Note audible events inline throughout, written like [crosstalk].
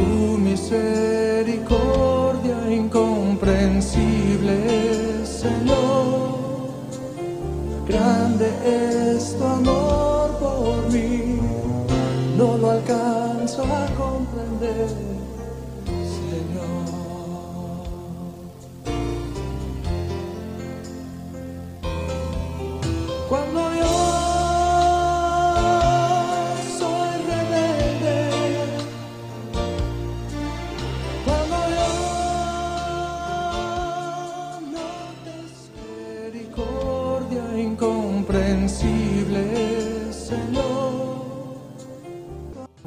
tu misericordia incomprensible, Señor. Grande es tu amor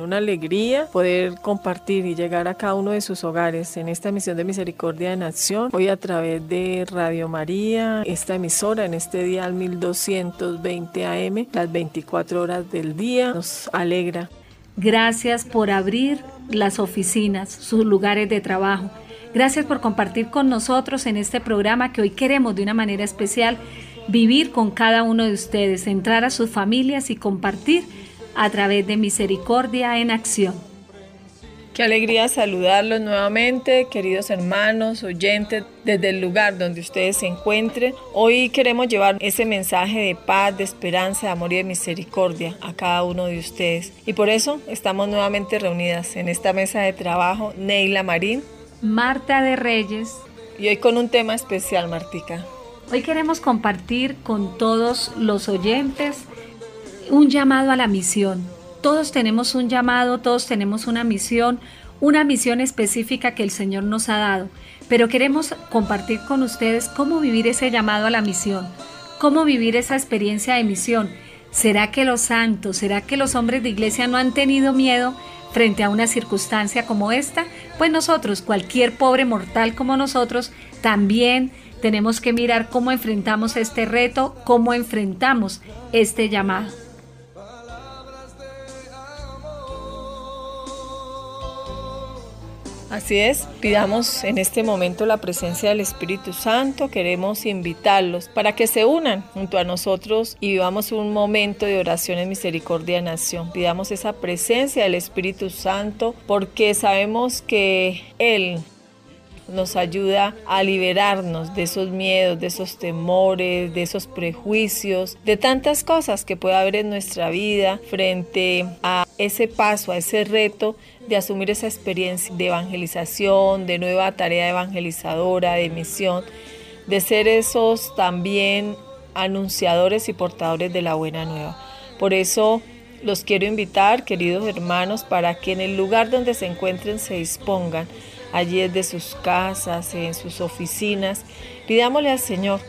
Una alegría poder compartir y llegar a cada uno de sus hogares en esta misión de misericordia en acción. Hoy a través de Radio María, esta emisora en este día al 1220 AM, las 24 horas del día, nos alegra. Gracias por abrir las oficinas, sus lugares de trabajo. Gracias por compartir con nosotros en este programa que hoy queremos de una manera especial vivir con cada uno de ustedes, entrar a sus familias y compartir a través de Misericordia en Acción. Qué alegría saludarlos nuevamente, queridos hermanos, oyentes, desde el lugar donde ustedes se encuentren. Hoy queremos llevar ese mensaje de paz, de esperanza, de amor y de misericordia a cada uno de ustedes. Y por eso estamos nuevamente reunidas en esta mesa de trabajo, Neila Marín, Marta de Reyes. Y hoy con un tema especial, Martica. Hoy queremos compartir con todos los oyentes un llamado a la misión. Todos tenemos un llamado, todos tenemos una misión, una misión específica que el Señor nos ha dado, pero queremos compartir con ustedes cómo vivir ese llamado a la misión, cómo vivir esa experiencia de misión. ¿Será que los santos, será que los hombres de iglesia no han tenido miedo frente a una circunstancia como esta? Pues nosotros, cualquier pobre mortal como nosotros, también tenemos que mirar cómo enfrentamos este reto, cómo enfrentamos este llamado. Así es, pidamos en este momento la presencia del Espíritu Santo, queremos invitarlos para que se unan junto a nosotros y vivamos un momento de oración en misericordia nación. Pidamos esa presencia del Espíritu Santo porque sabemos que Él nos ayuda a liberarnos de esos miedos, de esos temores, de esos prejuicios, de tantas cosas que puede haber en nuestra vida frente a ese paso, a ese reto de asumir esa experiencia de evangelización, de nueva tarea evangelizadora, de misión, de ser esos también anunciadores y portadores de la buena nueva. Por eso los quiero invitar, queridos hermanos, para que en el lugar donde se encuentren se dispongan allí desde sus casas, en sus oficinas. Pidámosle al Señor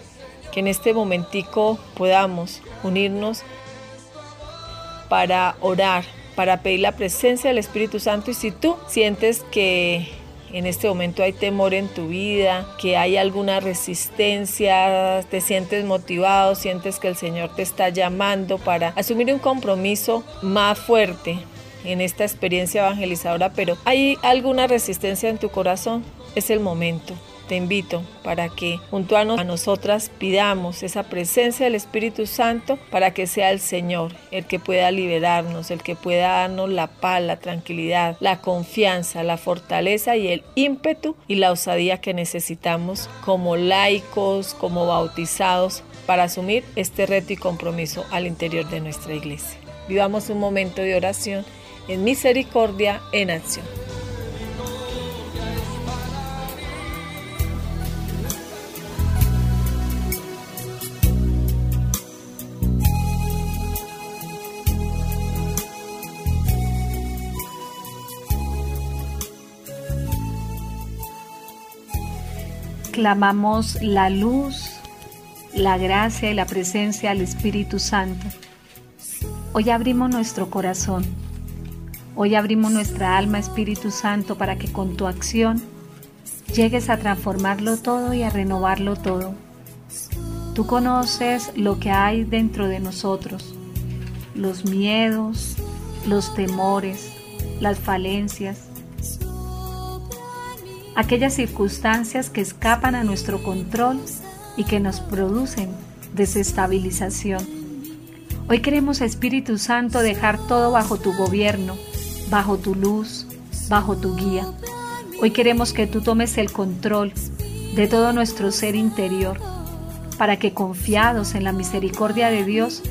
que en este momentico podamos unirnos para orar, para pedir la presencia del Espíritu Santo y si tú sientes que en este momento hay temor en tu vida, que hay alguna resistencia, te sientes motivado, sientes que el Señor te está llamando para asumir un compromiso más fuerte, en esta experiencia evangelizadora, pero hay alguna resistencia en tu corazón, es el momento. Te invito para que junto a, nosotras pidamos esa presencia del Espíritu Santo para que sea el Señor el que pueda liberarnos, el que pueda darnos la paz, la tranquilidad, la confianza, la fortaleza y el ímpetu y la osadía que necesitamos como laicos, como bautizados para asumir este reto y compromiso al interior de nuestra iglesia. Vivamos un momento de oración en misericordia en acción. Clamamos la luz, la gracia y la presencia del Espíritu Santo. Hoy abrimos nuestro corazón Hoy abrimos nuestra alma, Espíritu Santo, para que con tu acción llegues a transformarlo todo y a renovarlo todo. Tú conoces lo que hay dentro de nosotros, los miedos, los temores, las falencias, aquellas circunstancias que escapan a nuestro control y que nos producen desestabilización. Hoy queremos, Espíritu Santo, dejar todo bajo tu gobierno bajo tu luz, bajo tu guía. Hoy queremos que tú tomes el control de todo nuestro ser interior, para que confiados en la misericordia de Dios,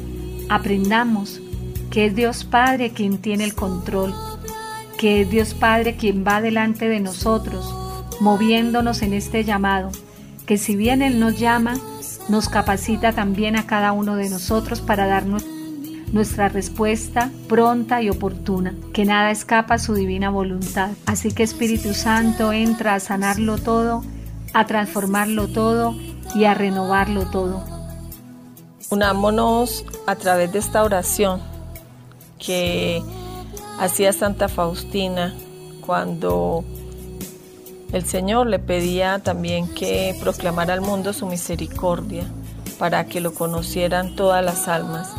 aprendamos que es Dios Padre quien tiene el control, que es Dios Padre quien va delante de nosotros, moviéndonos en este llamado, que si bien Él nos llama, nos capacita también a cada uno de nosotros para darnos nuestra respuesta pronta y oportuna, que nada escapa a su divina voluntad. Así que Espíritu Santo entra a sanarlo todo, a transformarlo todo y a renovarlo todo. Unámonos a través de esta oración que hacía Santa Faustina cuando el Señor le pedía también que proclamara al mundo su misericordia para que lo conocieran todas las almas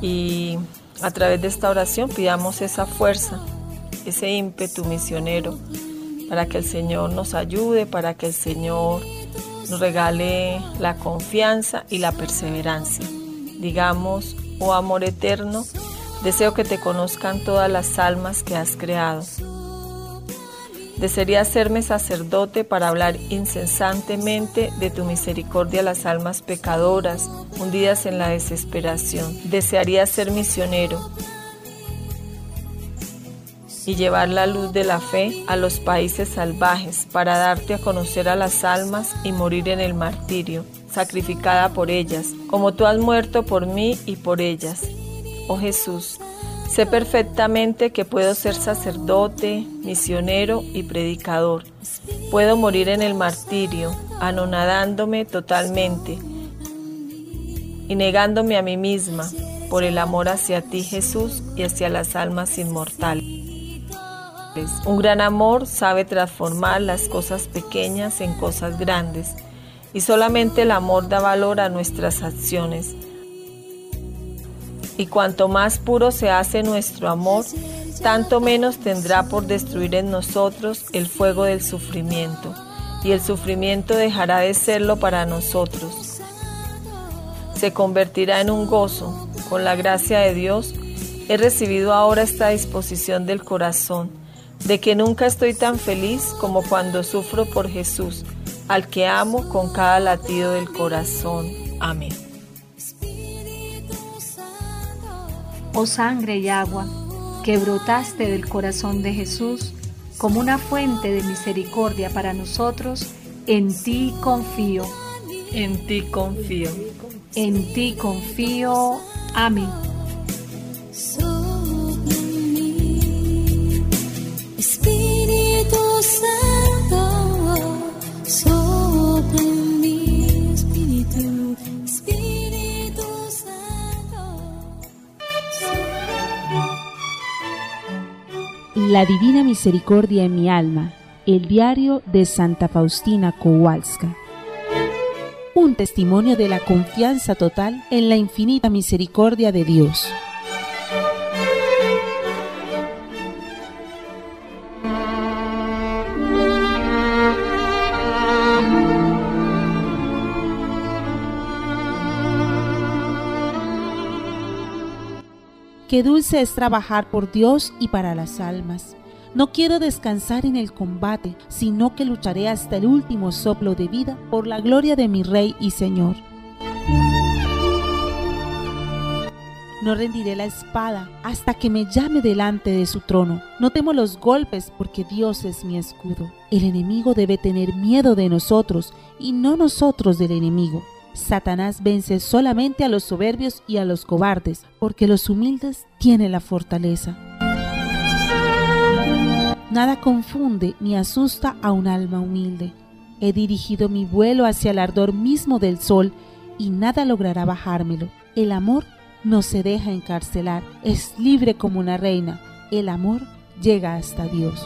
y a través de esta oración pidamos esa fuerza, ese ímpetu misionero, para que el Señor nos ayude, para que el Señor nos regale la confianza y la perseverancia. Digamos, oh amor eterno, deseo que te conozcan todas las almas que has creado Desearía serme sacerdote para hablar incesantemente de tu misericordia a las almas pecadoras, hundidas en la desesperación. Desearía ser misionero y llevar la luz de la fe a los países salvajes para darte a conocer a las almas y morir en el martirio, sacrificada por ellas, como tú has muerto por mí y por ellas. Oh Jesús, Sé perfectamente que puedo ser sacerdote, misionero y predicador. Puedo morir en el martirio, anonadándome totalmente y negándome a mí misma por el amor hacia ti Jesús y hacia las almas inmortales. Un gran amor sabe transformar las cosas pequeñas en cosas grandes y solamente el amor da valor a nuestras acciones y cuanto más puro se hace nuestro amor, tanto menos tendrá por destruir en nosotros el fuego del sufrimiento, y el sufrimiento dejará de serlo para nosotros. Se convertirá en un gozo. Con la gracia de Dios, he recibido ahora esta disposición del corazón, de que nunca estoy tan feliz como cuando sufro por Jesús, al que amo con cada latido del corazón. Amén. Oh sangre y agua, que brotaste del corazón de Jesús como una fuente de misericordia para nosotros, en ti confío. En ti confío. En ti confío. Amén. La Divina Misericordia en mi alma, el diario de Santa Faustina Kowalska. Un testimonio de la confianza total en la infinita misericordia de Dios. Qué dulce es trabajar por Dios y para las almas. No quiero descansar en el combate, sino que lucharé hasta el último soplo de vida por la gloria de mi Rey y Señor. No rendiré la espada hasta que me llame delante de su trono. No temo los golpes porque Dios es mi escudo. El enemigo debe tener miedo de nosotros y no nosotros del enemigo. Satanás vence solamente a los soberbios y a los cobardes, porque los humildes tienen la fortaleza. Nada confunde ni asusta a un alma humilde. He dirigido mi vuelo hacia el ardor mismo del sol y nada logrará bajármelo. El amor no se deja encarcelar, es libre como una reina. El amor llega hasta Dios.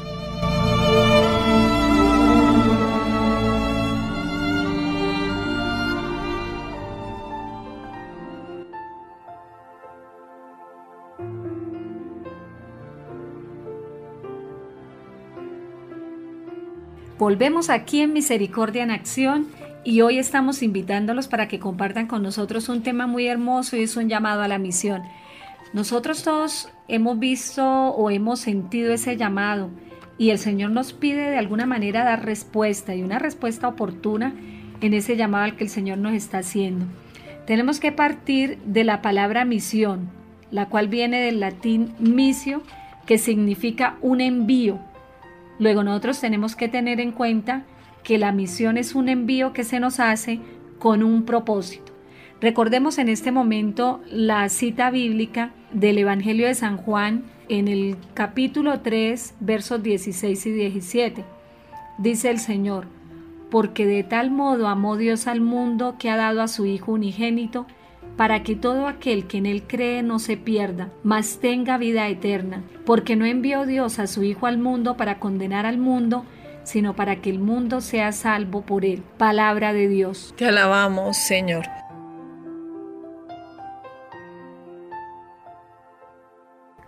Volvemos aquí en Misericordia en Acción y hoy estamos invitándolos para que compartan con nosotros un tema muy hermoso y es un llamado a la misión. Nosotros todos hemos visto o hemos sentido ese llamado y el Señor nos pide de alguna manera dar respuesta y una respuesta oportuna en ese llamado al que el Señor nos está haciendo. Tenemos que partir de la palabra misión, la cual viene del latín misio, que significa un envío. Luego nosotros tenemos que tener en cuenta que la misión es un envío que se nos hace con un propósito. Recordemos en este momento la cita bíblica del Evangelio de San Juan en el capítulo 3, versos 16 y 17. Dice el Señor, porque de tal modo amó Dios al mundo que ha dado a su Hijo unigénito, para que todo aquel que en él cree no se pierda, mas tenga vida eterna, porque no envió Dios a su Hijo al mundo para condenar al mundo, sino para que el mundo sea salvo por él. Palabra de Dios. Te alabamos, Señor.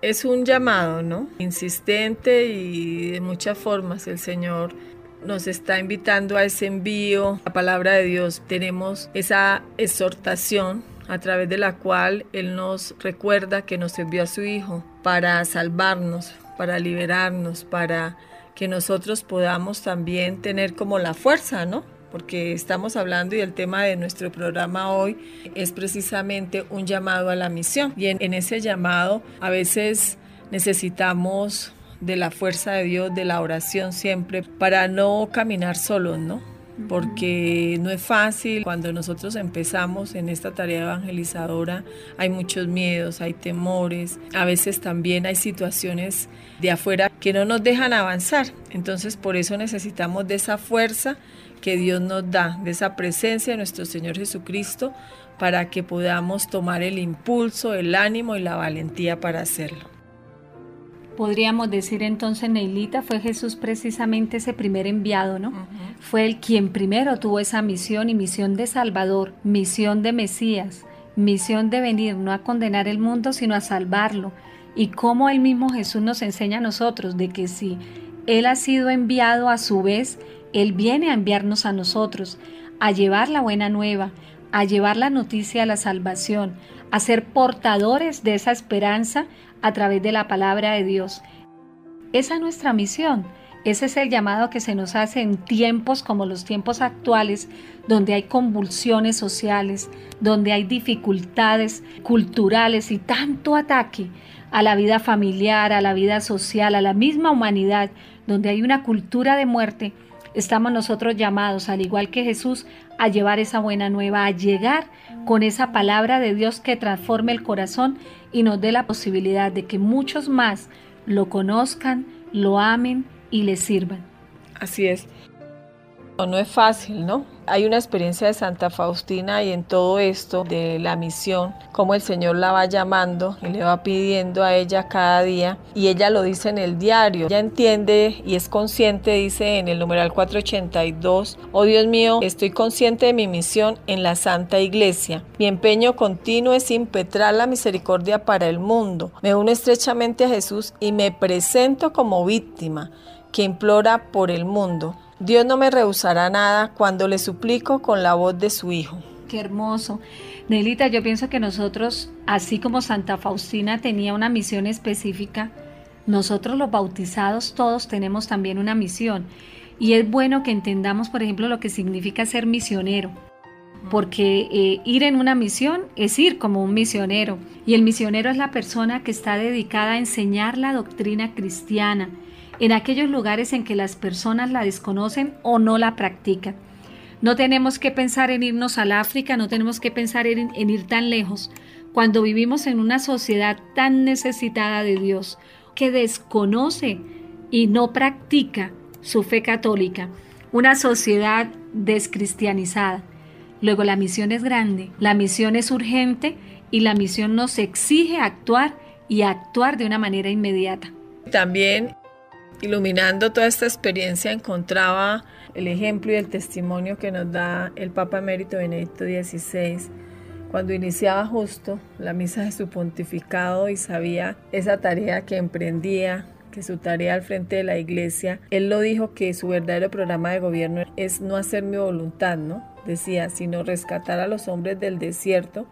Es un llamado, ¿no? Insistente y de muchas formas el Señor nos está invitando a ese envío, la palabra de Dios. Tenemos esa exhortación a través de la cual Él nos recuerda que nos envió a su Hijo para salvarnos, para liberarnos, para que nosotros podamos también tener como la fuerza, ¿no? Porque estamos hablando y el tema de nuestro programa hoy es precisamente un llamado a la misión. Y en, ese llamado a veces necesitamos de la fuerza de Dios, de la oración siempre, para no caminar solos, ¿no? Porque no es fácil cuando nosotros empezamos en esta tarea evangelizadora, hay muchos miedos, hay temores, a veces también hay situaciones de afuera que no nos dejan avanzar. Entonces por eso necesitamos de esa fuerza que Dios nos da, de esa presencia de nuestro Señor Jesucristo, para que podamos tomar el impulso, el ánimo y la valentía para hacerlo. Podríamos decir entonces, Neilita, fue Jesús precisamente ese primer enviado, ¿no? Fue el quien primero tuvo esa misión y misión de Salvador, misión de Mesías, misión de venir no a condenar el mundo, sino a salvarlo. Y cómo el mismo Jesús nos enseña a nosotros de que si Él ha sido enviado a su vez, Él viene a enviarnos a nosotros, a llevar la buena nueva, a llevar la noticia de la salvación, a ser portadores de esa esperanza a través de la palabra de Dios. Esa es nuestra misión. Ese es el llamado que se nos hace en tiempos como los tiempos actuales, donde hay convulsiones sociales, donde hay dificultades culturales y tanto ataque a la vida familiar, a la vida social, a la misma humanidad, donde hay una cultura de muerte, estamos nosotros llamados, al igual que Jesús, a llevar esa buena nueva, a llegar con esa palabra de Dios que transforme el corazón y nos dé la posibilidad de que muchos más lo conozcan, lo amen y le sirvan. Así es. No es fácil, ¿no? Hay una experiencia de Santa Faustina y en todo esto de la misión, como el Señor la va llamando y le va pidiendo a ella cada día y ella lo dice en el diario. Ella entiende y es consciente, dice en el numeral 482, oh Dios mío, estoy consciente de mi misión en la Santa Iglesia. Mi empeño continuo es impetrar la misericordia para el mundo. Me uno estrechamente a Jesús y me presento como víctima que implora por el mundo. Dios no me rehusará nada cuando le suplico con la voz de su Hijo. Qué hermoso. Nelita, yo pienso que nosotros, así como Santa Faustina tenía una misión específica, nosotros los bautizados todos tenemos también una misión. Y es bueno que entendamos, por ejemplo, lo que significa ser misionero. Porque eh, ir en una misión es ir como un misionero. Y el misionero es la persona que está dedicada a enseñar la doctrina cristiana, en aquellos lugares en que las personas la desconocen o no la practican. No tenemos que pensar en irnos al África, no tenemos que pensar en, en ir tan lejos, cuando vivimos en una sociedad tan necesitada de Dios, que desconoce y no practica su fe católica, una sociedad descristianizada. Luego la misión es grande, la misión es urgente y la misión nos exige actuar y actuar de una manera inmediata. También iluminando toda esta experiencia encontraba el ejemplo y el testimonio que nos da el Papa Emérito Benedicto XVI cuando iniciaba justo la misa de su pontificado y sabía esa tarea que emprendía, que su tarea al frente de la iglesia, él lo dijo que su verdadero programa de gobierno es no hacer mi voluntad, ¿no? Decía, sino rescatar a los hombres del desierto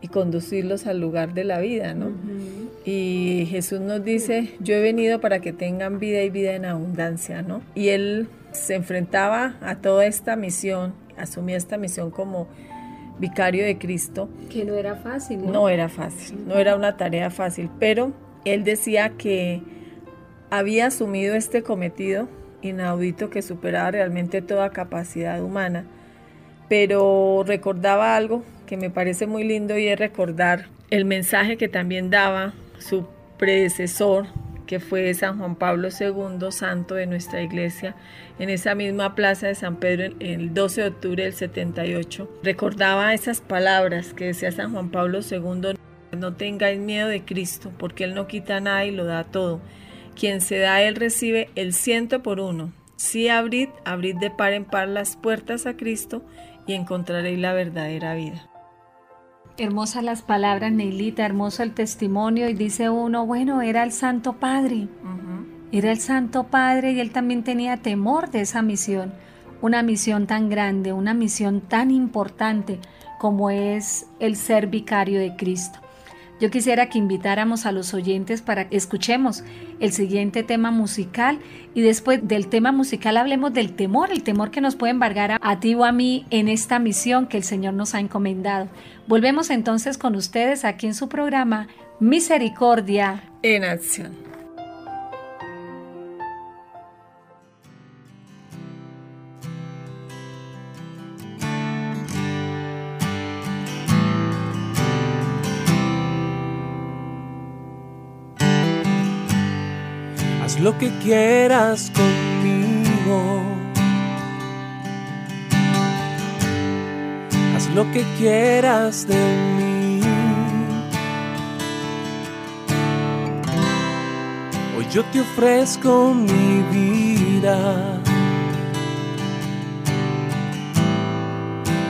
y conducirlos al lugar de la vida, ¿no? Y Jesús nos dice, yo he venido para que tengan vida y vida en abundancia, ¿no? Y él se enfrentaba a toda esta misión, asumía esta misión como vicario de Cristo. Que no era fácil. No, no era fácil, no era una tarea fácil, pero él decía que había asumido este cometido inaudito que superaba realmente toda capacidad humana, pero recordaba algo que me parece muy lindo y es recordar el mensaje que también daba su predecesor, que fue San Juan Pablo II, santo de nuestra iglesia, en esa misma plaza de San Pedro el 12 de octubre del 78. Recordaba esas palabras que decía San Juan Pablo II, no tengáis miedo de Cristo, porque Él no quita nada y lo da todo. Quien se da Él recibe el ciento por uno. Si abrid, abrid de par en par las puertas a Cristo y encontraréis la verdadera vida. Hermosas las palabras, Neilita, hermoso el testimonio. Y dice uno, bueno, era el Santo Padre, era el Santo Padre y él también tenía temor de esa misión, una misión tan grande, una misión tan importante como es el ser vicario de Cristo. Yo quisiera que invitáramos a los oyentes para que escuchemos el siguiente tema musical y después del tema musical hablemos del temor, el temor que nos puede embargar a, a ti o a mí en esta misión que el Señor nos ha encomendado. Volvemos entonces con ustedes aquí en su programa Misericordia en Acción. Lo que quieras conmigo. Haz lo que quieras de mí. Hoy yo te ofrezco mi vida.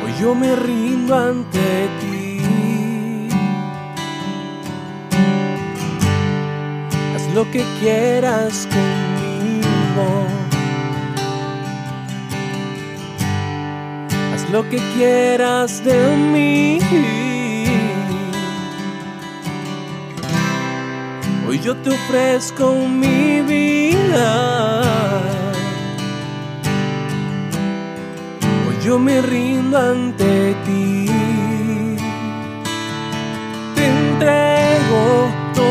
Hoy yo me rindo ante ti. Lo que quieras conmigo. Haz lo que quieras de mí. Hoy yo te ofrezco mi vida. Hoy yo me rindo ante ti.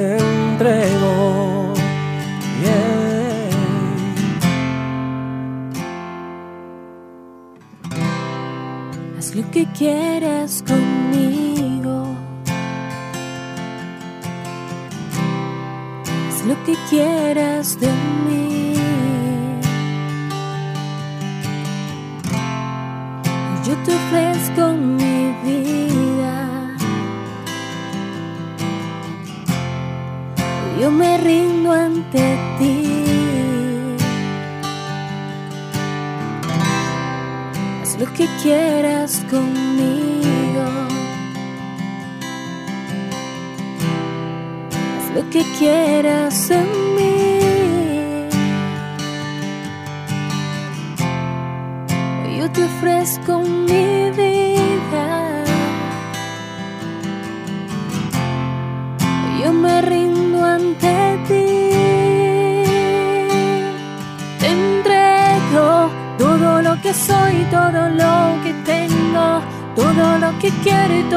Entrego. Haz lo que quieras conmigo. Haz lo que quieras de mí. Yo te ofrezco mi yo me rindo ante ti. Haz lo que quieras conmigo. Haz lo que quieras en mí. Yo te ofrezco mi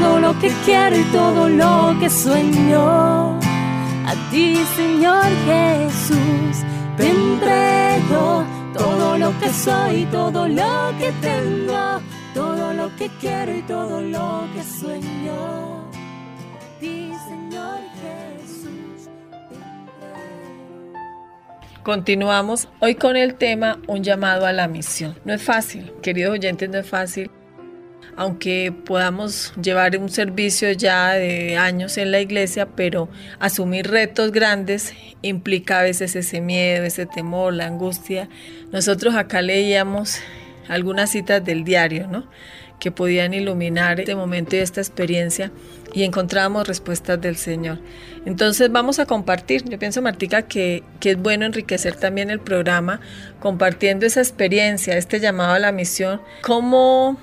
Todo lo que quiero y todo lo que sueño. A ti, Señor Jesús, te entrego todo lo que soy, todo lo que tengo, todo lo que quiero y todo lo que sueño. A ti, Señor Jesús. Continuamos hoy con el tema Un llamado a la misión. No es fácil, queridos oyentes, no es fácil. Aunque podamos llevar un servicio ya de años en la iglesia, pero asumir retos grandes implica a veces ese miedo, ese temor, la angustia. Nosotros acá leíamos algunas citas del diario, ¿no? que podían iluminar este momento y esta experiencia y encontramos respuestas del Señor. Entonces vamos a compartir. Yo pienso, Martica, que, que es bueno enriquecer también el programa compartiendo esa experiencia, este llamado a la misión, cómo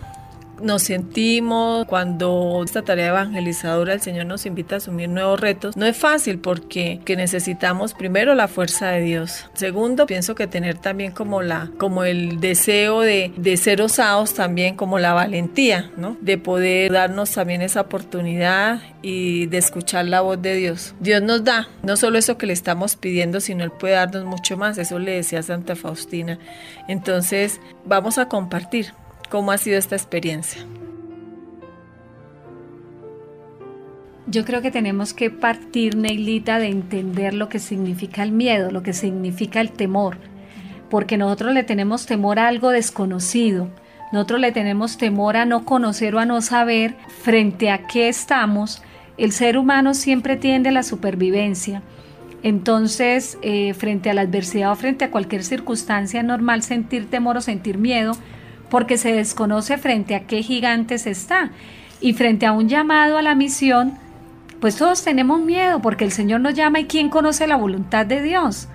nos sentimos cuando esta tarea evangelizadora el Señor nos invita a asumir nuevos retos. No es fácil porque que necesitamos primero la fuerza de Dios. Segundo, pienso que tener también como la como el deseo de, de ser osados también como la valentía, ¿no? De poder darnos también esa oportunidad y de escuchar la voz de Dios. Dios nos da no solo eso que le estamos pidiendo, sino él puede darnos mucho más. Eso le decía Santa Faustina. Entonces, vamos a compartir ¿Cómo ha sido esta experiencia? Yo creo que tenemos que partir, Neilita, de entender lo que significa el miedo, lo que significa el temor, porque nosotros le tenemos temor a algo desconocido, nosotros le tenemos temor a no conocer o a no saber frente a qué estamos. El ser humano siempre tiende a la supervivencia. Entonces, eh, frente a la adversidad o frente a cualquier circunstancia normal, sentir temor o sentir miedo porque se desconoce frente a qué gigantes está. Y frente a un llamado a la misión, pues todos tenemos miedo porque el Señor nos llama y ¿quién conoce la voluntad de Dios?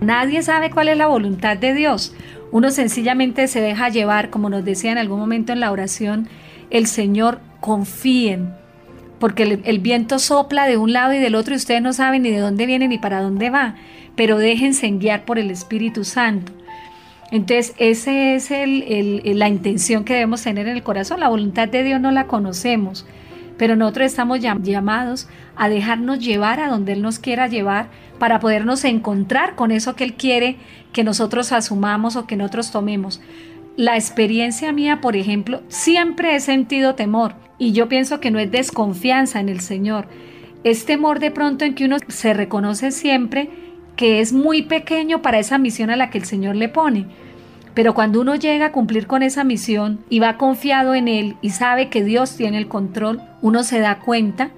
Nadie sabe cuál es la voluntad de Dios. Uno sencillamente se deja llevar, como nos decía en algún momento en la oración, el Señor confíen, porque el, el, viento sopla de un lado y del otro y ustedes no saben ni de dónde viene ni para dónde va, pero déjense guiar por el Espíritu Santo. Entonces, esa es la intención que debemos tener en el corazón. La voluntad de Dios no la conocemos, pero nosotros estamos llamados a dejarnos llevar a donde Él nos quiera llevar para podernos encontrar con eso que Él quiere que nosotros asumamos o que nosotros tomemos. La experiencia mía, por ejemplo, siempre he sentido temor y yo pienso que no es desconfianza en el Señor. Es temor de pronto en que uno se reconoce siempre que es muy pequeño para esa misión a la que el Señor le pone. Pero cuando uno llega a cumplir con esa misión y va confiado en Él y sabe que Dios tiene el control, uno se da cuenta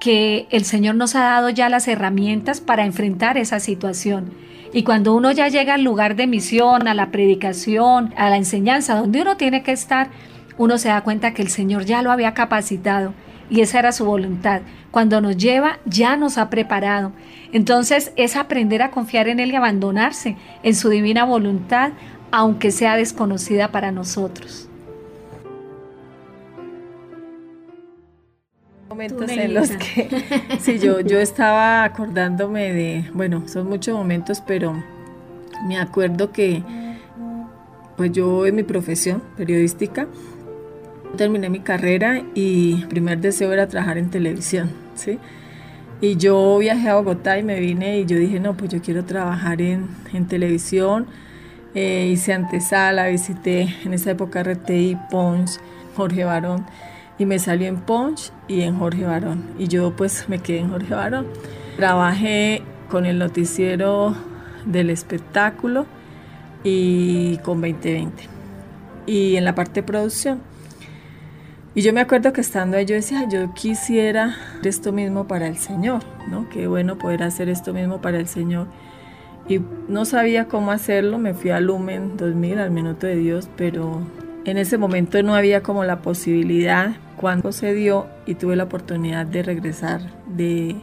que el Señor nos ha dado ya las herramientas para enfrentar esa situación. Y cuando uno ya llega al lugar de misión, a la predicación, a la enseñanza, donde uno tiene que estar, uno se da cuenta que el Señor ya lo había capacitado y esa era su voluntad. Cuando nos lleva, ya nos ha preparado. Entonces es aprender a confiar en Él y abandonarse en su divina voluntad, aunque sea desconocida para nosotros. momentos en los que sí yo yo estaba acordándome de bueno son muchos momentos pero me acuerdo que pues yo en mi profesión periodística terminé mi carrera y mi primer deseo era trabajar en televisión sí y yo viajé a Bogotá y me vine y yo dije no pues yo quiero trabajar en, en televisión eh, hice antesala, visité en esa época RTI, Ponch, Jorge Barón y me salió en Ponch y en Jorge Barón y yo pues me quedé en Jorge Barón. Trabajé con el noticiero del espectáculo y con 2020 y en la parte de producción. Y yo me acuerdo que estando ahí yo decía, yo quisiera esto mismo para el Señor, ¿no? Qué bueno poder hacer esto mismo para el Señor y no sabía cómo hacerlo, me fui a Lumen 2000, al Minuto de Dios, pero en ese momento no había como la posibilidad. Cuando se dio y tuve la oportunidad de regresar, de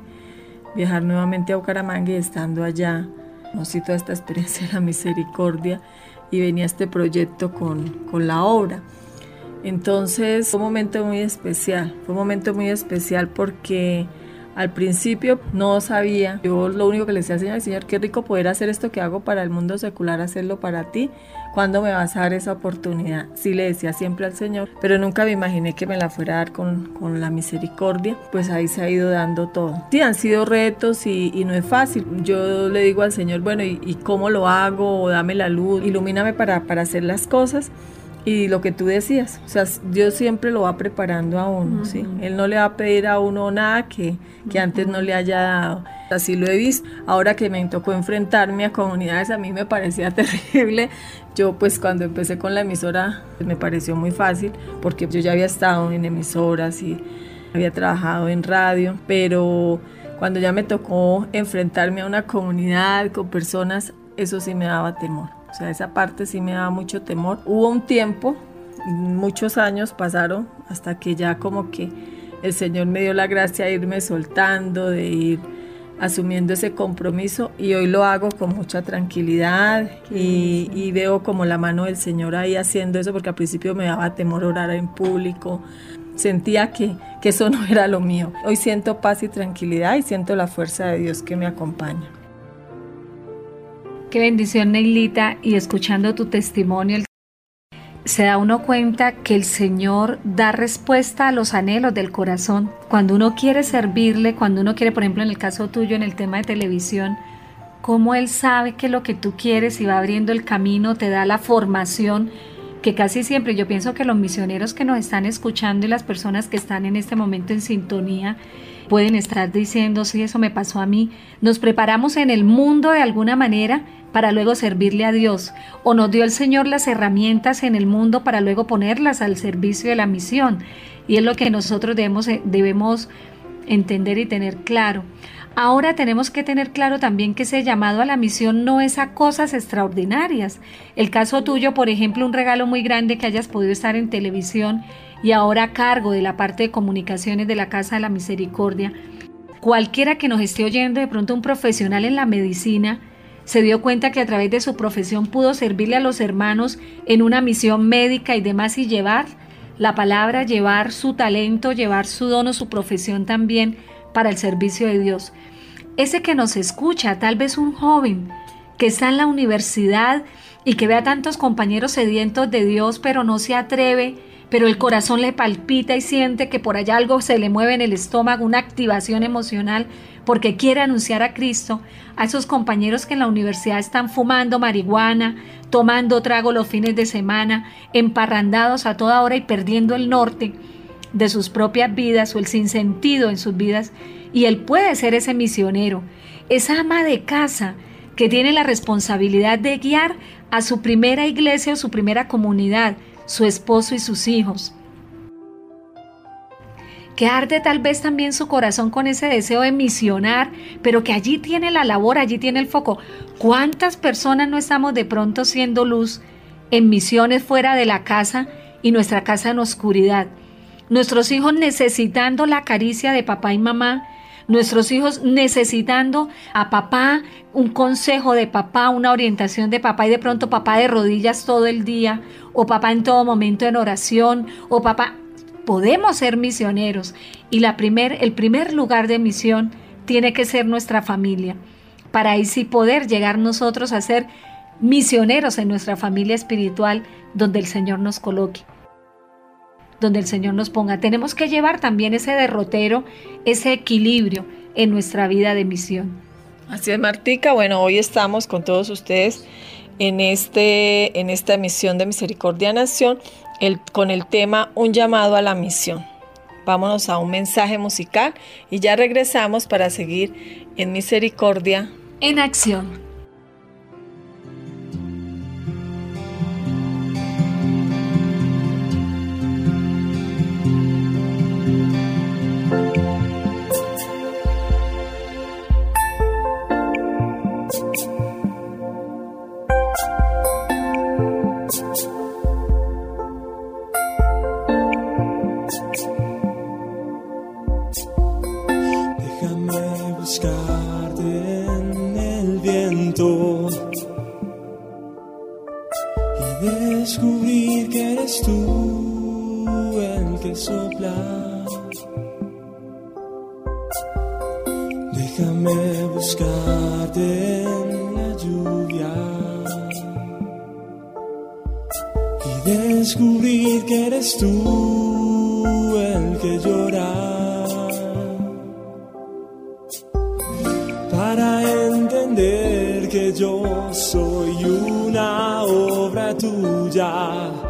viajar nuevamente a Bucaramanga y estando allá, conocí toda esta experiencia de la misericordia y venía este proyecto con, con la obra. Entonces fue un momento muy especial, fue un momento muy especial porque Al principio no sabía, yo lo único que le decía al Señor, Señor, qué rico poder hacer esto que hago para el mundo secular, hacerlo para ti. ¿Cuándo me vas a dar esa oportunidad? Sí le decía siempre al Señor, pero nunca me imaginé que me la fuera a dar con, con la misericordia. Pues ahí se ha ido dando todo. Sí, han sido retos y, y no es fácil. Yo le digo al Señor, bueno, ¿y, cómo lo hago? Dame la luz, ilumíname para, para hacer las cosas. Y lo que tú decías, o sea, Dios siempre lo va preparando a uno, ¿sí? Él no le va a pedir a uno nada que, que antes no le haya dado. Así lo he visto. Ahora que me tocó enfrentarme a comunidades, a mí me parecía [laughs] terrible. Yo pues cuando empecé con la emisora me pareció muy fácil porque yo ya había estado en emisoras y había trabajado en radio, pero cuando ya me tocó enfrentarme a una comunidad con personas, eso sí me daba temor. O sea, esa parte sí me daba mucho temor. Hubo un tiempo, muchos años pasaron hasta que ya como que el Señor me dio la gracia de irme soltando, de ir asumiendo ese compromiso y hoy lo hago con mucha tranquilidad y, y, veo como la mano del Señor ahí haciendo eso porque al principio me daba temor orar en público, sentía que, que eso no era lo mío. Hoy siento paz y tranquilidad y siento la fuerza de Dios que me acompaña. Qué bendición, Neilita, y escuchando tu testimonio, se da uno cuenta que el Señor da respuesta a los anhelos del corazón. Cuando uno quiere servirle, cuando uno quiere, por ejemplo, en el caso tuyo, en el tema de televisión, cómo Él sabe que lo que tú quieres y va abriendo el camino, te da la formación, que casi siempre yo pienso que los misioneros que nos están escuchando y las personas que están en este momento en sintonía, pueden estar diciendo, sí, eso me pasó a mí. Nos preparamos en el mundo de alguna manera para luego servirle a Dios. O nos dio el Señor las herramientas en el mundo para luego ponerlas al servicio de la misión. Y es lo que nosotros debemos, debemos entender y tener claro. Ahora tenemos que tener claro también que ese llamado a la misión no es a cosas extraordinarias. El caso tuyo, por ejemplo, un regalo muy grande que hayas podido estar en televisión y ahora a cargo de la parte de comunicaciones de la Casa de la Misericordia. Cualquiera que nos esté oyendo, de pronto un profesional en la medicina, se dio cuenta que a través de su profesión pudo servirle a los hermanos en una misión médica y demás y llevar la palabra, llevar su talento, llevar su don o su profesión también para el servicio de Dios. Ese que nos escucha, tal vez un joven que está en la universidad y que ve a tantos compañeros sedientos de Dios, pero no se atreve, pero el corazón le palpita y siente que por allá algo se le mueve en el estómago, una activación emocional, porque quiere anunciar a Cristo, a esos compañeros que en la universidad están fumando marihuana, tomando trago los fines de semana, emparrandados a toda hora y perdiendo el norte de sus propias vidas o el sinsentido en sus vidas, y él puede ser ese misionero, esa ama de casa que tiene la responsabilidad de guiar a su primera iglesia o su primera comunidad, su esposo y sus hijos. Que arde tal vez también su corazón con ese deseo de misionar, pero que allí tiene la labor, allí tiene el foco. ¿Cuántas personas no estamos de pronto siendo luz en misiones fuera de la casa y nuestra casa en oscuridad? Nuestros hijos necesitando la caricia de papá y mamá, nuestros hijos necesitando a papá, un consejo de papá, una orientación de papá y de pronto papá de rodillas todo el día, o papá en todo momento en oración, o papá, podemos ser misioneros y la primer, el primer lugar de misión tiene que ser nuestra familia, para ahí sí poder llegar nosotros a ser misioneros en nuestra familia espiritual donde el Señor nos coloque donde el Señor nos ponga. Tenemos que llevar también ese derrotero, ese equilibrio en nuestra vida de misión. Así es, Martica. Bueno, hoy estamos con todos ustedes en, este, en esta misión de Misericordia Nación con el tema Un llamado a la misión. Vámonos a un mensaje musical y ya regresamos para seguir en Misericordia en acción. eres tú el que sopla. Déjame buscarte en la lluvia y descubrir que eres tú el que llora. Para entender que yo soy una obra tuya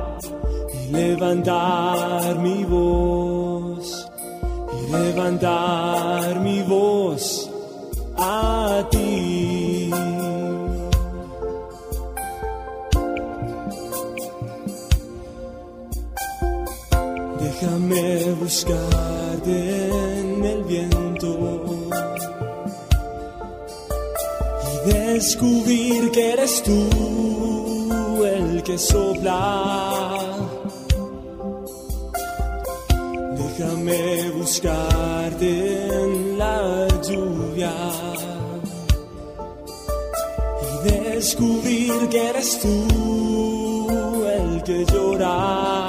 levantar mi voz y levantar mi voz a ti. Déjame buscarte en el viento y descubrir que eres tú el que sopla. Déjame buscarte en la lluvia y descubrir que eres tú el que llora.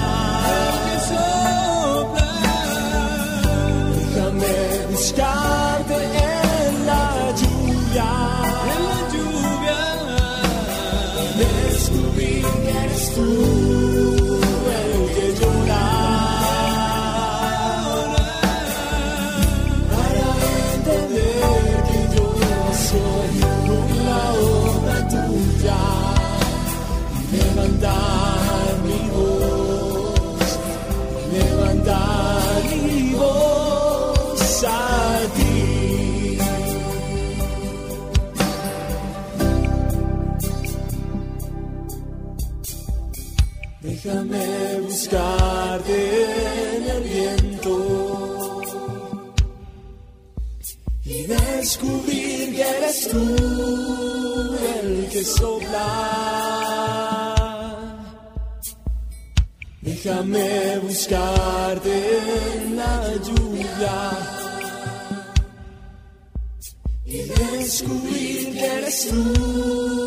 Déjame buscarte en el viento y descubrir que eres tú el que sopla. Déjame buscarte en la lluvia y descubrir que eres tú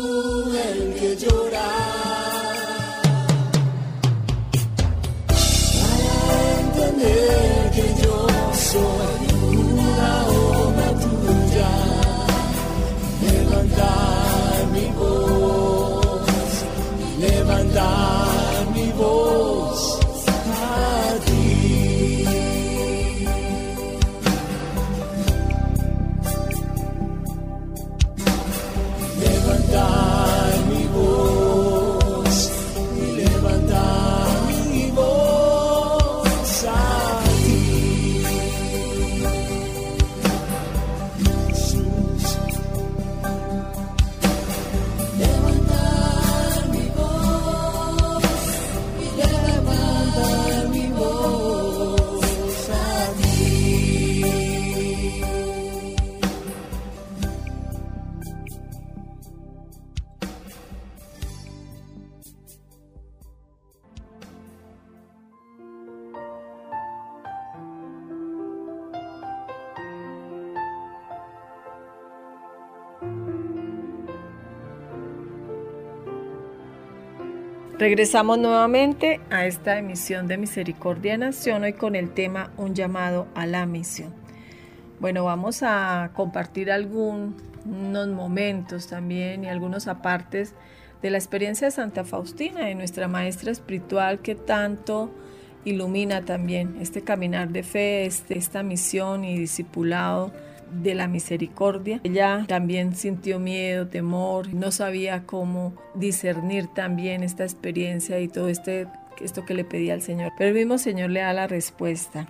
Regresamos nuevamente a esta emisión de Misericordia Nación hoy con el tema Un llamado a la misión. Bueno, vamos a compartir algunos momentos también y algunos apartes de la experiencia de Santa Faustina, de nuestra maestra espiritual que tanto ilumina también este caminar de fe, este, esta misión y discipulado de la misericordia. Ella también sintió miedo, temor, no sabía cómo discernir también esta experiencia y todo este, esto que le pedía al Señor. Pero el mismo Señor le da la respuesta.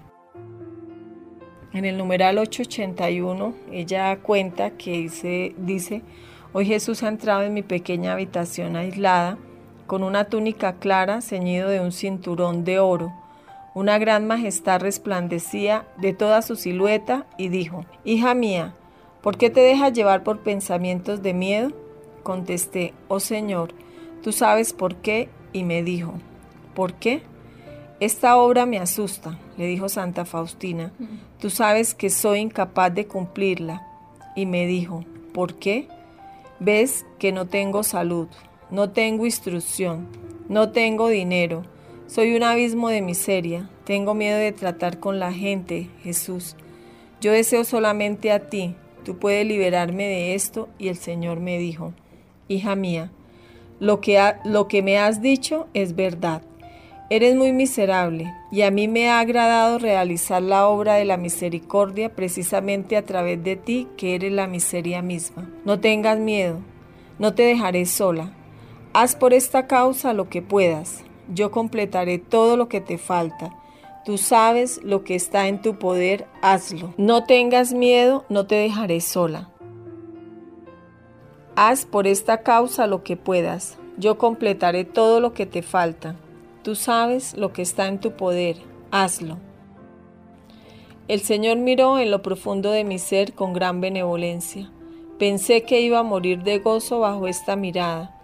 En el numeral 881, ella cuenta que dice, dice, hoy Jesús ha entrado en mi pequeña habitación aislada, con una túnica clara ceñido de un cinturón de oro. Una gran majestad resplandecía de toda su silueta y dijo, Hija mía, ¿por qué te dejas llevar por pensamientos de miedo? Contesté, Oh Señor, tú sabes por qué, y me dijo, ¿por qué? Esta obra me asusta, le dijo Santa Faustina. Tú sabes que soy incapaz de cumplirla. Y me dijo, ¿por qué? Ves que no tengo salud, no tengo instrucción, no tengo dinero. Soy un abismo de miseria. Tengo miedo de tratar con la gente, Jesús. Yo deseo solamente a ti. Tú puedes liberarme de esto. Y el Señor me dijo, Hija mía, lo que, lo que me has dicho es verdad. Eres muy miserable y a mí me ha agradado realizar la obra de la misericordia precisamente a través de ti que eres la miseria misma. No tengas miedo, no te dejaré sola. Haz por esta causa lo que puedas. Yo completaré todo lo que te falta. Tú sabes lo que está en tu poder, hazlo. No tengas miedo, no te dejaré sola. Haz por esta causa lo que puedas. Yo completaré todo lo que te falta. Tú sabes lo que está en tu poder, hazlo. El Señor miró en lo profundo de mi ser con gran benevolencia. Pensé que iba a morir de gozo bajo esta mirada.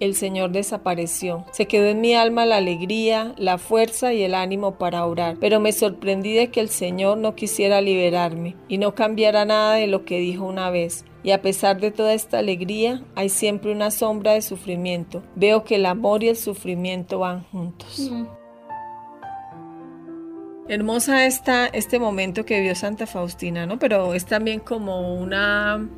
El Señor desapareció. Se quedó en mi alma la alegría, la fuerza y el ánimo para orar, pero me sorprendí de que el Señor no quisiera liberarme y no cambiara nada de lo que dijo una vez. Y a pesar de toda esta alegría, hay siempre una sombra de sufrimiento. Veo que el amor y el sufrimiento van juntos. Hermosa está este momento que vio Santa Faustina, ¿no? Pero es también como una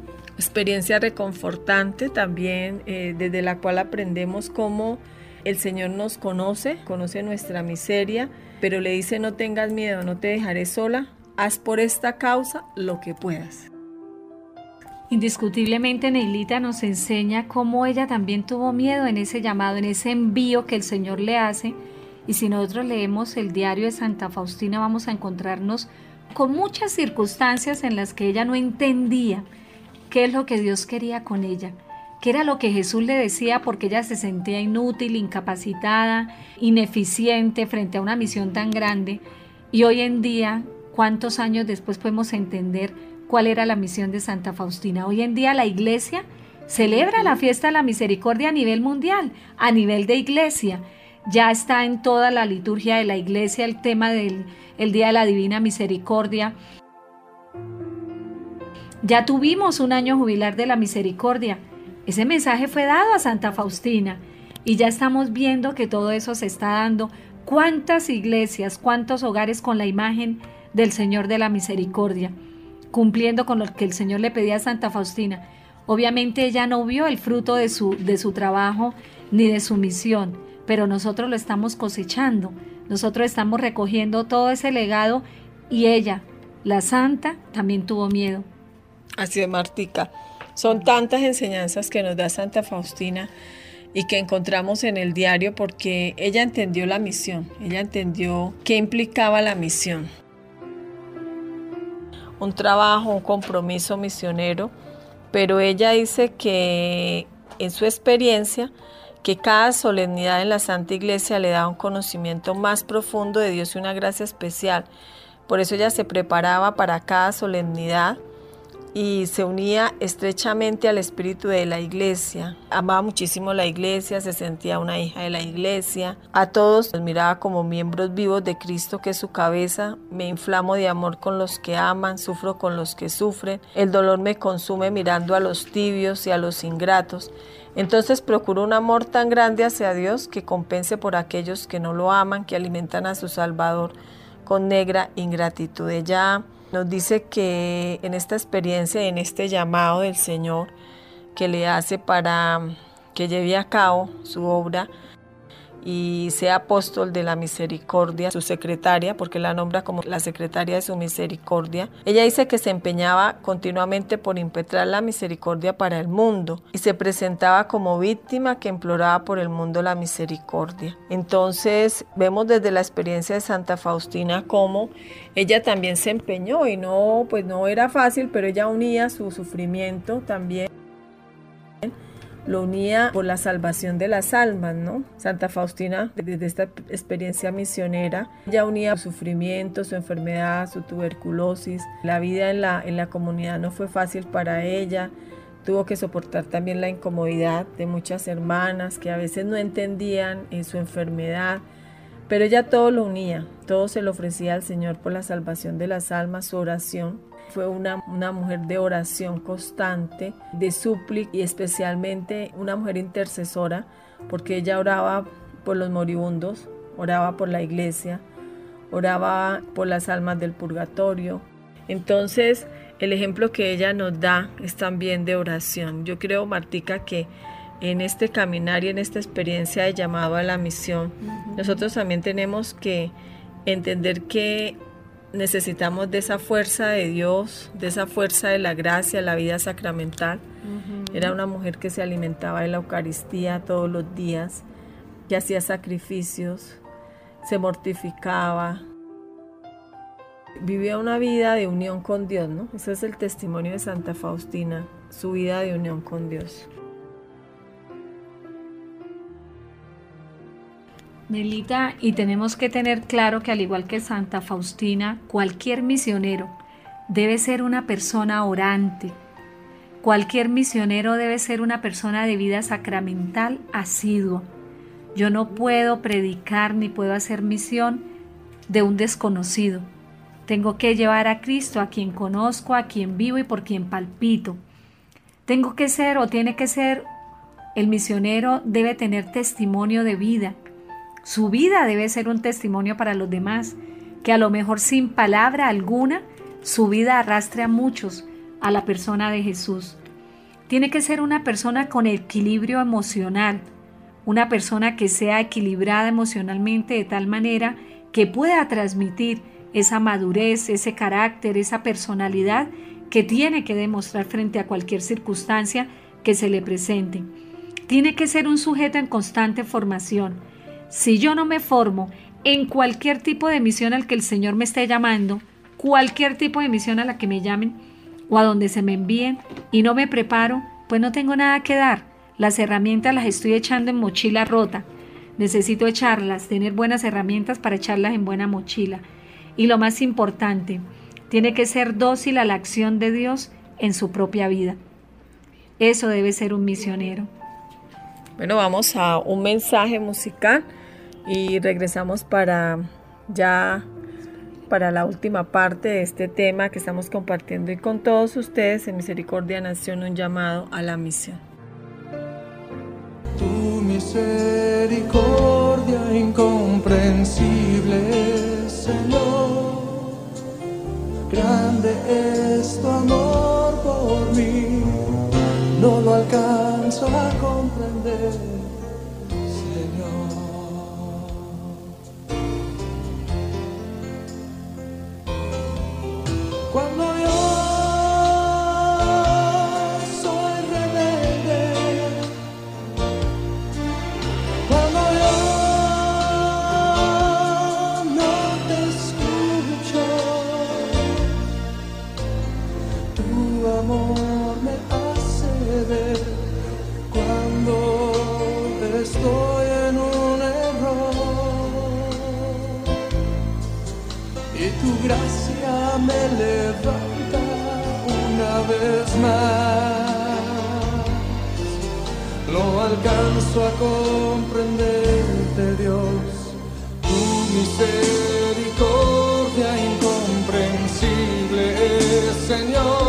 experiencia reconfortante también, eh, desde la cual aprendemos cómo el Señor nos conoce, conoce nuestra miseria, pero le dice no tengas miedo, no te dejaré sola, haz por esta causa lo que puedas. Indiscutiblemente Neilita nos enseña cómo ella también tuvo miedo en ese llamado, en ese envío que el Señor le hace. Y si nosotros leemos el diario de Santa Faustina vamos a encontrarnos con muchas circunstancias en las que ella no entendía qué es lo que Dios quería con ella, qué era lo que Jesús le decía porque ella se sentía inútil, incapacitada, ineficiente frente a una misión tan grande. Y hoy en día, ¿cuántos años después podemos entender cuál era la misión de Santa Faustina. Hoy en día la iglesia celebra la fiesta de la misericordia a nivel mundial, a nivel de iglesia. Ya está en toda la liturgia de la iglesia el tema del el Día de la Divina Misericordia. Ya tuvimos un año jubilar de la misericordia. Ese mensaje fue dado a Santa Faustina y ya estamos viendo que todo eso se está dando. ¿Cuántas iglesias, cuántos hogares con la imagen del Señor de la Misericordia? cumpliendo con lo que el Señor le pedía a Santa Faustina. Obviamente ella no vio el fruto de su, de su trabajo ni de su misión, pero nosotros lo estamos cosechando, nosotros estamos recogiendo todo ese legado y ella, la santa, también tuvo miedo. Así es, Martica. Son tantas enseñanzas que nos da Santa Faustina y que encontramos en el diario porque ella entendió la misión, ella entendió qué implicaba la misión un trabajo, un compromiso misionero, pero ella dice que en su experiencia, que cada solemnidad en la Santa Iglesia le da un conocimiento más profundo de Dios y una gracia especial. Por eso ella se preparaba para cada solemnidad y se unía estrechamente al espíritu de la iglesia. Amaba muchísimo la iglesia, se sentía una hija de la iglesia. A todos los miraba como miembros vivos de Cristo que es su cabeza. Me inflamo de amor con los que aman, sufro con los que sufren. El dolor me consume mirando a los tibios y a los ingratos. Entonces procuro un amor tan grande hacia Dios que compense por aquellos que no lo aman, que alimentan a su Salvador con negra ingratitud. Ella nos dice que en esta experiencia, en este llamado del Señor que le hace para que lleve a cabo su obra, y sea apóstol de la misericordia, su secretaria, porque la nombra como la secretaria de su misericordia. Ella dice que se empeñaba continuamente por impetrar la misericordia para el mundo y se presentaba como víctima que imploraba por el mundo la misericordia. Entonces vemos desde la experiencia de Santa Faustina cómo ella también se empeñó y no, pues no era fácil, pero ella unía su sufrimiento también lo unía por la salvación de las almas, ¿no? Santa Faustina, desde esta experiencia misionera, ya unía su sufrimiento, su enfermedad, su tuberculosis. La vida en la, en la comunidad no fue fácil para ella. Tuvo que soportar también la incomodidad de muchas hermanas que a veces no entendían en su enfermedad, pero ella todo lo unía, todo se lo ofrecía al Señor por la salvación de las almas, su oración fue una, mujer de oración constante, de súplica y especialmente una mujer intercesora, porque ella oraba por los moribundos, oraba por la iglesia, oraba por las almas del purgatorio. Entonces, el ejemplo que ella nos da es también de oración. Yo creo, Martica, que en este caminar y en esta experiencia de llamado a la misión, nosotros también tenemos que entender que necesitamos de esa fuerza de Dios, de esa fuerza de la gracia, la vida sacramental. Era una mujer que se alimentaba de la Eucaristía todos los días, que hacía sacrificios, se mortificaba, vivía una vida de unión con Dios, ¿no? Ese es el testimonio de Santa Faustina, su vida de unión con Dios. Melita, y tenemos que tener claro que al igual que Santa Faustina, cualquier misionero debe ser una persona orante. Cualquier misionero debe ser una persona de vida sacramental asidua. Yo no puedo predicar ni puedo hacer misión de un desconocido. Tengo que llevar a Cristo a quien conozco, a quien vivo y por quien palpito. Tengo que ser o tiene que ser, el misionero debe tener testimonio de vida su vida debe ser un testimonio para los demás, que a lo mejor sin palabra alguna, su vida arrastre a muchos a la persona de Jesús. Tiene que ser una persona con equilibrio emocional, una persona que sea equilibrada emocionalmente de tal manera que pueda transmitir esa madurez, ese carácter, esa personalidad que tiene que demostrar frente a cualquier circunstancia que se le presente. Tiene que ser un sujeto en constante formación, si yo no me formo en cualquier tipo de misión al que el Señor me esté llamando, cualquier tipo de misión a la que me llamen o a donde se me envíen y no me preparo, pues no tengo nada que dar. Las herramientas las estoy echando en mochila rota. Necesito echarlas, tener buenas herramientas para echarlas en buena mochila. Y lo más importante, tiene que ser dócil a la acción de Dios en su propia vida. Eso debe ser un misionero. Bueno, vamos a un mensaje musical y regresamos para ya para la última parte de este tema que estamos compartiendo y con todos ustedes en Misericordia Nación un llamado a la misión. Tu misericordia incomprensible, Señor, grande es tu amor por mí, no lo alcanzo a comprender más no alcanzo a comprenderte, Dios, tu misericordia incomprensible, Señor.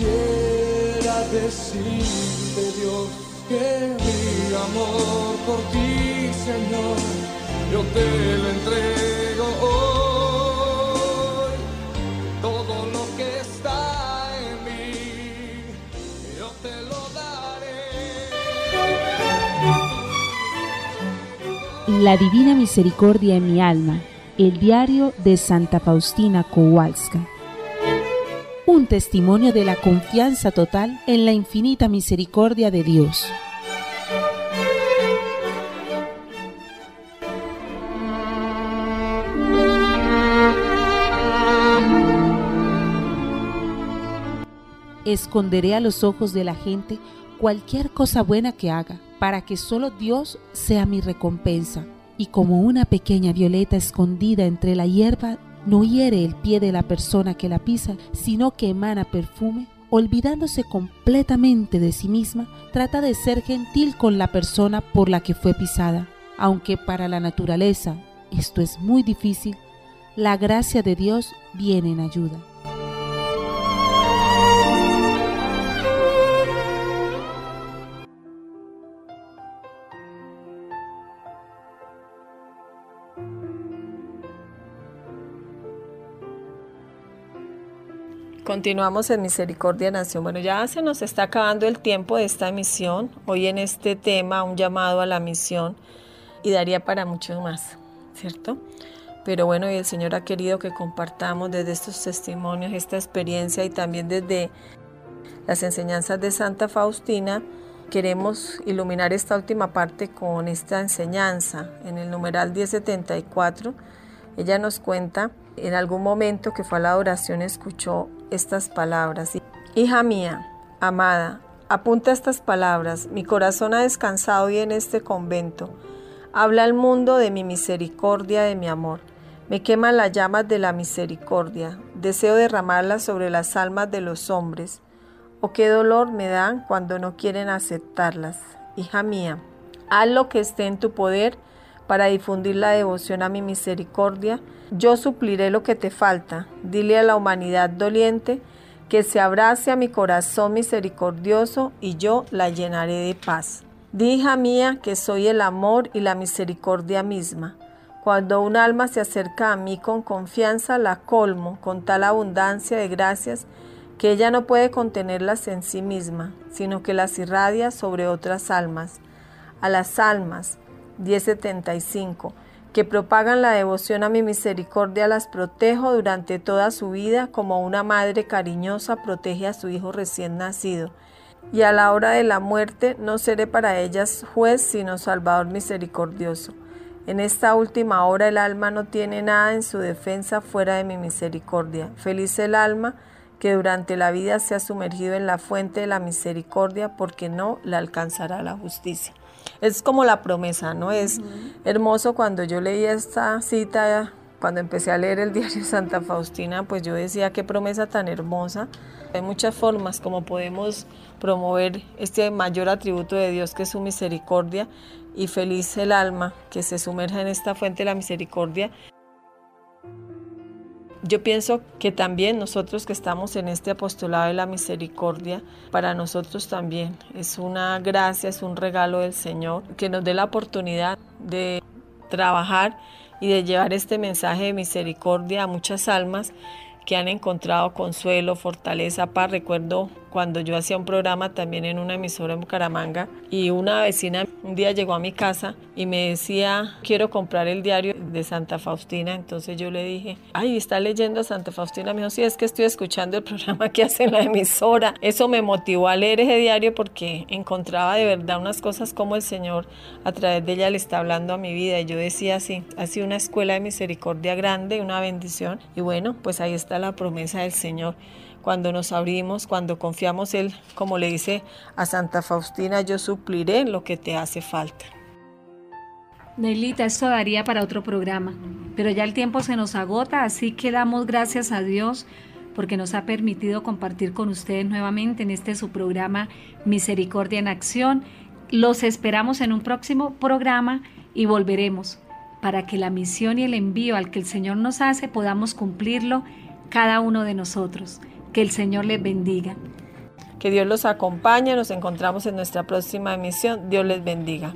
Quisiera decirte Dios que mi amor por ti, Señor, yo te lo entrego hoy. Todo lo que está en mí, yo te lo daré. La divina misericordia en mi alma, el diario de Santa Faustina Kowalska un testimonio de la confianza total en la infinita misericordia de Dios. Esconderé a los ojos de la gente cualquier cosa buena que haga, para que solo Dios sea mi recompensa. Y como una pequeña violeta escondida entre la hierba no hiere el pie de la persona que la pisa, sino que emana perfume, olvidándose completamente de sí misma, trata de ser gentil con la persona por la que fue pisada. Aunque para la naturaleza esto es muy difícil, la gracia de Dios viene en ayuda. Continuamos en Misericordia Nación. Bueno, ya se nos está acabando el tiempo de esta misión. Hoy en este tema, un llamado a la misión, y daría para mucho más, ¿cierto? Pero bueno, y el Señor ha querido que compartamos desde estos testimonios esta experiencia y también desde las enseñanzas de Santa Faustina. Queremos iluminar esta última parte con esta enseñanza. En el numeral 1074, ella nos cuenta en algún momento que fue a la oración escuchó estas palabras. Hija mía, amada, apunta estas palabras. Mi corazón ha descansado hoy en este convento. Habla al mundo de mi misericordia, de mi amor. Me queman las llamas de la misericordia. Deseo derramarlas sobre las almas de los hombres. Oh, qué dolor me dan cuando no quieren aceptarlas. Hija mía, haz lo que esté en tu poder para difundir la devoción a mi misericordia, yo supliré lo que te falta. Dile a la humanidad doliente que se abrace a mi corazón misericordioso y yo la llenaré de paz. Di, hija mía, que soy el amor y la misericordia misma. Cuando un alma se acerca a mí con confianza, la colmo con tal abundancia de gracias que ella no puede contenerlas en sí misma, sino que las irradia sobre otras almas. A las almas, 1075, que propagan la devoción a mi misericordia, las protejo durante toda su vida como una madre cariñosa protege a su hijo recién nacido. Y a la hora de la muerte no seré para ellas juez, sino salvador misericordioso. En esta última hora el alma no tiene nada en su defensa fuera de mi misericordia. Feliz el alma que durante la vida se ha sumergido en la fuente de la misericordia porque no la alcanzará la justicia es como la promesa, ¿no? Es hermoso cuando yo leí esta cita, cuando empecé a leer el [laughs] diario Santa Faustina, pues yo decía qué promesa tan hermosa. Hay muchas formas como podemos promover este mayor atributo de Dios que es su misericordia y feliz el alma que se sumerja en esta fuente de la misericordia yo pienso que también nosotros que estamos en este apostolado de la misericordia, para nosotros también es una gracia, es un regalo del Señor que nos dé la oportunidad de trabajar y de llevar este mensaje de misericordia a muchas almas que han encontrado consuelo, fortaleza, paz. Recuerdo cuando yo hacía un programa también en una emisora en Bucaramanga y una vecina un día llegó a mi casa y me decía, quiero comprar el diario de Santa Faustina. Entonces yo le dije, ay, ¿está leyendo Santa Faustina? Me dijo, sí, es que estoy escuchando el [laughs] programa que hace en la emisora. Eso me motivó a leer ese diario porque encontraba de verdad unas cosas como el Señor a través de ella le está hablando a mi vida. Y yo decía así, ha sido una escuela de misericordia grande, una bendición. Y bueno, pues ahí está la promesa del Señor cuando nos abrimos, cuando confiamos Él, como le dice a Santa Faustina, yo supliré lo que te hace falta. Nelita, esto daría para otro programa, pero ya el tiempo se nos agota, así que damos gracias a Dios porque nos ha permitido compartir con ustedes nuevamente en este su programa Misericordia en Acción. Los esperamos en un próximo programa y volveremos para que la misión y el envío al que el Señor nos hace podamos cumplirlo cada uno de nosotros. Que el Señor les bendiga. Que Dios los acompañe. Nos encontramos en nuestra próxima emisión. Dios les bendiga.